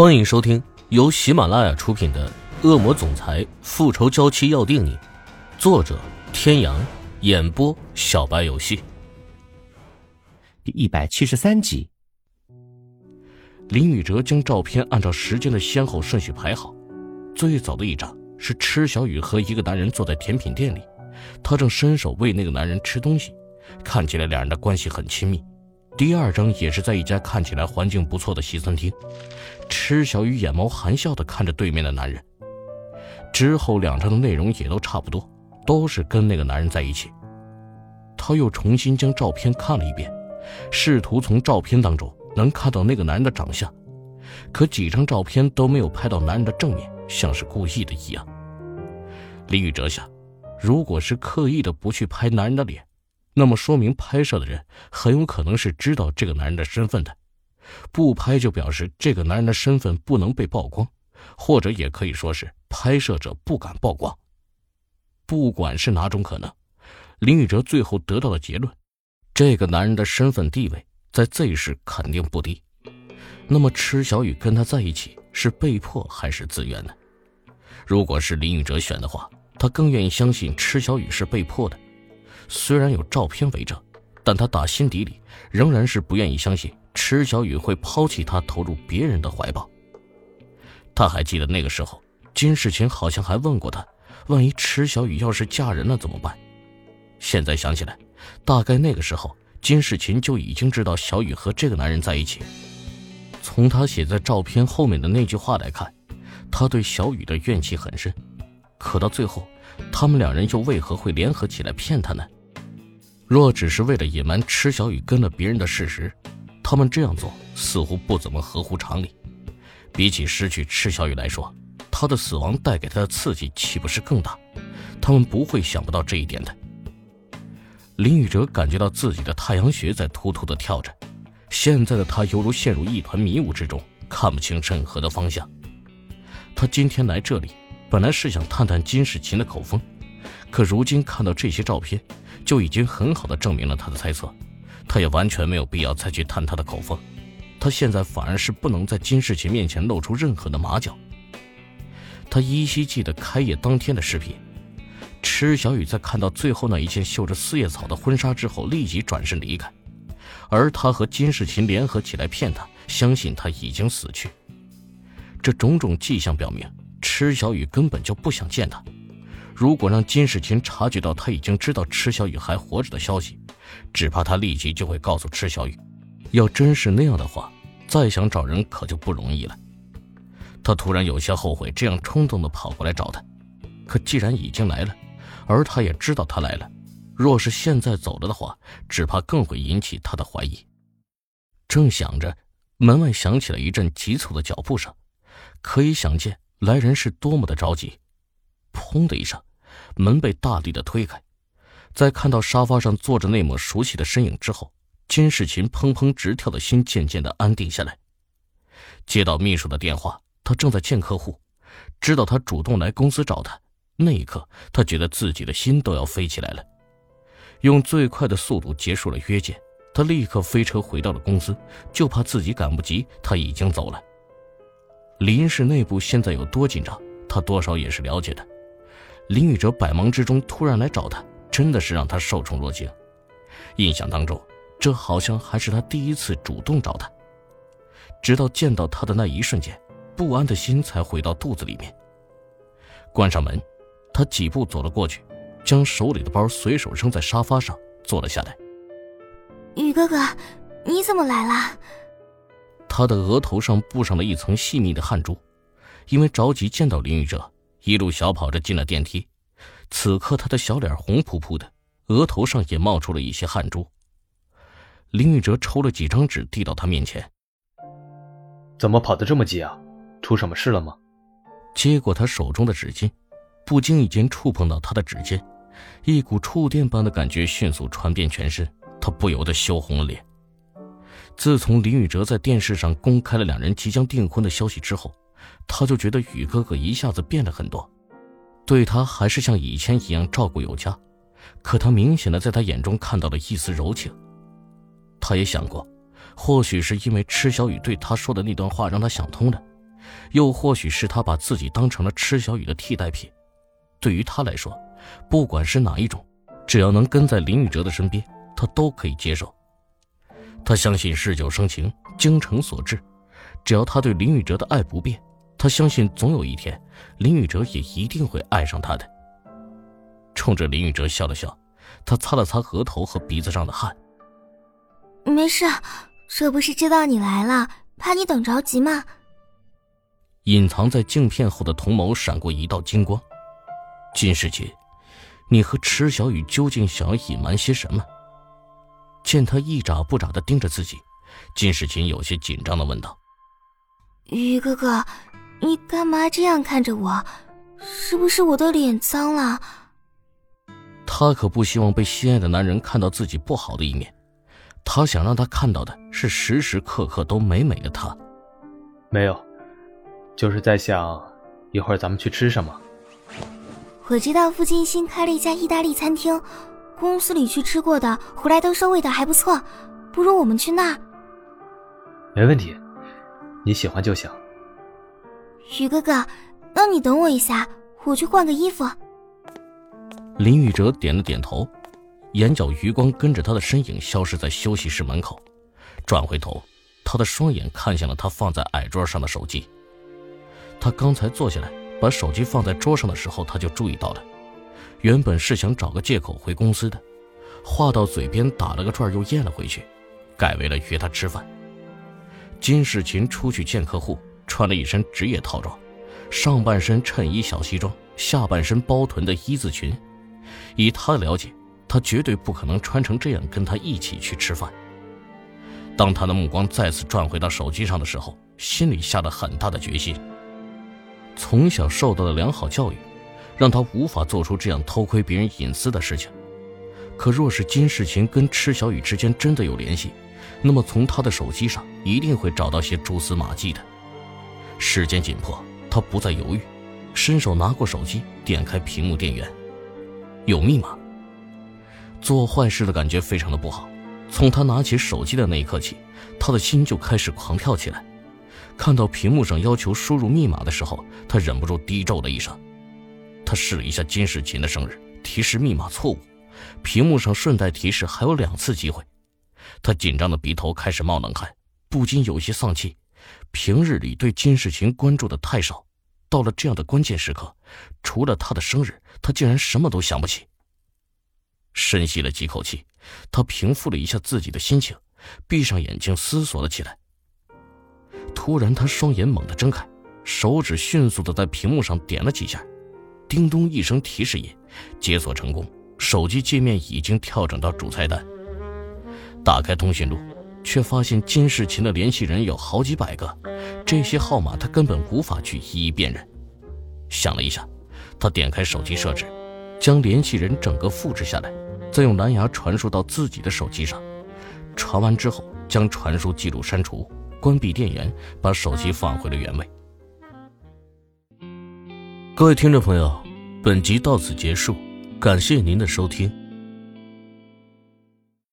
欢迎收听由喜马拉雅出品的《恶魔总裁复仇娇妻要定你》，作者：天阳，演播：小白游戏。第一百七十三集，林宇哲将照片按照时间的先后顺序排好。最早的一张是池小雨和一个男人坐在甜品店里，他正伸手喂那个男人吃东西，看起来两人的关系很亲密。第二张也是在一家看起来环境不错的西餐厅，池小雨眼眸含笑的看着对面的男人。之后两张的内容也都差不多，都是跟那个男人在一起。他又重新将照片看了一遍，试图从照片当中能看到那个男人的长相，可几张照片都没有拍到男人的正面，像是故意的一样。李宇哲想，如果是刻意的不去拍男人的脸。那么说明拍摄的人很有可能是知道这个男人的身份的，不拍就表示这个男人的身份不能被曝光，或者也可以说是拍摄者不敢曝光。不管是哪种可能，林宇哲最后得到的结论：这个男人的身份地位在 Z 市肯定不低。那么池小雨跟他在一起是被迫还是自愿呢？如果是林宇哲选的话，他更愿意相信池小雨是被迫的。虽然有照片为证，但他打心底里仍然是不愿意相信池小雨会抛弃他，投入别人的怀抱。他还记得那个时候，金世琴好像还问过他：“万一池小雨要是嫁人了怎么办？”现在想起来，大概那个时候金世琴就已经知道小雨和这个男人在一起。从他写在照片后面的那句话来看，他对小雨的怨气很深。可到最后，他们两人又为何会联合起来骗他呢？若只是为了隐瞒池小雨跟了别人的事实，他们这样做似乎不怎么合乎常理。比起失去池小雨来说，他的死亡带给他的刺激岂不是更大？他们不会想不到这一点的。林宇哲感觉到自己的太阳穴在突突的跳着，现在的他犹如陷入一团迷雾之中，看不清任何的方向。他今天来这里，本来是想探探金世琴的口风。可如今看到这些照片，就已经很好的证明了他的猜测，他也完全没有必要再去探他的口风。他现在反而是不能在金世奇面前露出任何的马脚。他依稀记得开业当天的视频，池小雨在看到最后那一件绣着四叶草的婚纱之后，立即转身离开，而他和金世琴联合起来骗他，相信他已经死去。这种种迹象表明，池小雨根本就不想见他。如果让金世琴察觉到他已经知道池小雨还活着的消息，只怕他立即就会告诉池小雨。要真是那样的话，再想找人可就不容易了。他突然有些后悔这样冲动的跑过来找他，可既然已经来了，而他也知道他来了，若是现在走了的话，只怕更会引起他的怀疑。正想着，门外响起了一阵急促的脚步声，可以想见来人是多么的着急。砰的一声。门被大力的推开，在看到沙发上坐着那抹熟悉的身影之后，金世琴砰砰直跳的心渐渐的安定下来。接到秘书的电话，他正在见客户，知道他主动来公司找他，那一刻他觉得自己的心都要飞起来了。用最快的速度结束了约见，他立刻飞车回到了公司，就怕自己赶不及，他已经走了。林氏内部现在有多紧张，他多少也是了解的。林宇哲百忙之中突然来找他，真的是让他受宠若惊。印象当中，这好像还是他第一次主动找他。直到见到他的那一瞬间，不安的心才回到肚子里面。关上门，他几步走了过去，将手里的包随手扔在沙发上，坐了下来。宇哥哥，你怎么来了？他的额头上布上了一层细密的汗珠，因为着急见到林宇哲。一路小跑着进了电梯，此刻他的小脸红扑扑的，额头上也冒出了一些汗珠。林宇哲抽了几张纸递到他面前：“怎么跑得这么急啊？出什么事了吗？”接过他手中的纸巾，不经意间触碰到他的指尖，一股触电般的感觉迅速传遍全身，他不由得羞红了脸。自从林宇哲在电视上公开了两人即将订婚的消息之后。他就觉得宇哥哥一下子变了很多，对他还是像以前一样照顾有加，可他明显的在他眼中看到了一丝柔情。他也想过，或许是因为池小雨对他说的那段话让他想通了，又或许是他把自己当成了池小雨的替代品。对于他来说，不管是哪一种，只要能跟在林宇哲的身边，他都可以接受。他相信日久生情，精诚所至。只要他对林宇哲的爱不变，他相信总有一天，林宇哲也一定会爱上他的。冲着林宇哲笑了笑，他擦了擦额头和鼻子上的汗。没事，这不是知道你来了，怕你等着急吗？隐藏在镜片后的瞳眸闪过一道金光。金世杰，你和池小雨究竟想要隐瞒些什么？见他一眨不眨的盯着自己，金世琴有些紧张的问道：“于哥哥，你干嘛这样看着我？是不是我的脸脏了？”他可不希望被心爱的男人看到自己不好的一面，他想让他看到的是时时刻刻都美美的他。没有，就是在想，一会儿咱们去吃什么。我知道附近新开了一家意大利餐厅，公司里去吃过的，回来都说味道还不错，不如我们去那儿。没问题，你喜欢就行。雨哥哥，那你等我一下，我去换个衣服。林宇哲点了点头，眼角余光跟着他的身影消失在休息室门口，转回头，他的双眼看向了他放在矮桌上的手机。他刚才坐下来把手机放在桌上的时候，他就注意到了，原本是想找个借口回公司的，话到嘴边打了个转又咽了回去，改为了约他吃饭。金世琴出去见客户，穿了一身职业套装，上半身衬衣小西装，下半身包臀的一字裙。以他的了解，他绝对不可能穿成这样跟他一起去吃饭。当他的目光再次转回到手机上的时候，心里下了很大的决心。从小受到的良好教育，让他无法做出这样偷窥别人隐私的事情。可若是金世琴跟池小雨之间真的有联系，那么从他的手机上一定会找到些蛛丝马迹的。时间紧迫，他不再犹豫，伸手拿过手机，点开屏幕电源。有密码。做坏事的感觉非常的不好。从他拿起手机的那一刻起，他的心就开始狂跳起来。看到屏幕上要求输入密码的时候，他忍不住低咒了一声。他试了一下金世琴的生日，提示密码错误。屏幕上顺带提示还有两次机会。他紧张的鼻头开始冒冷汗，不禁有些丧气。平日里对金世琴关注的太少。到了这样的关键时刻，除了他的生日，他竟然什么都想不起。深吸了几口气，他平复了一下自己的心情，闭上眼睛思索了起来。突然，他双眼猛地睁开，手指迅速的在屏幕上点了几下，叮咚一声提示音，解锁成功，手机界面已经调整到主菜单。打开通讯录。却发现金世琴的联系人有好几百个，这些号码他根本无法去一一辨认。想了一下，他点开手机设置，将联系人整个复制下来，再用蓝牙传输到自己的手机上。传完之后，将传输记录删除，关闭电源，把手机放回了原位。各位听众朋友，本集到此结束，感谢您的收听。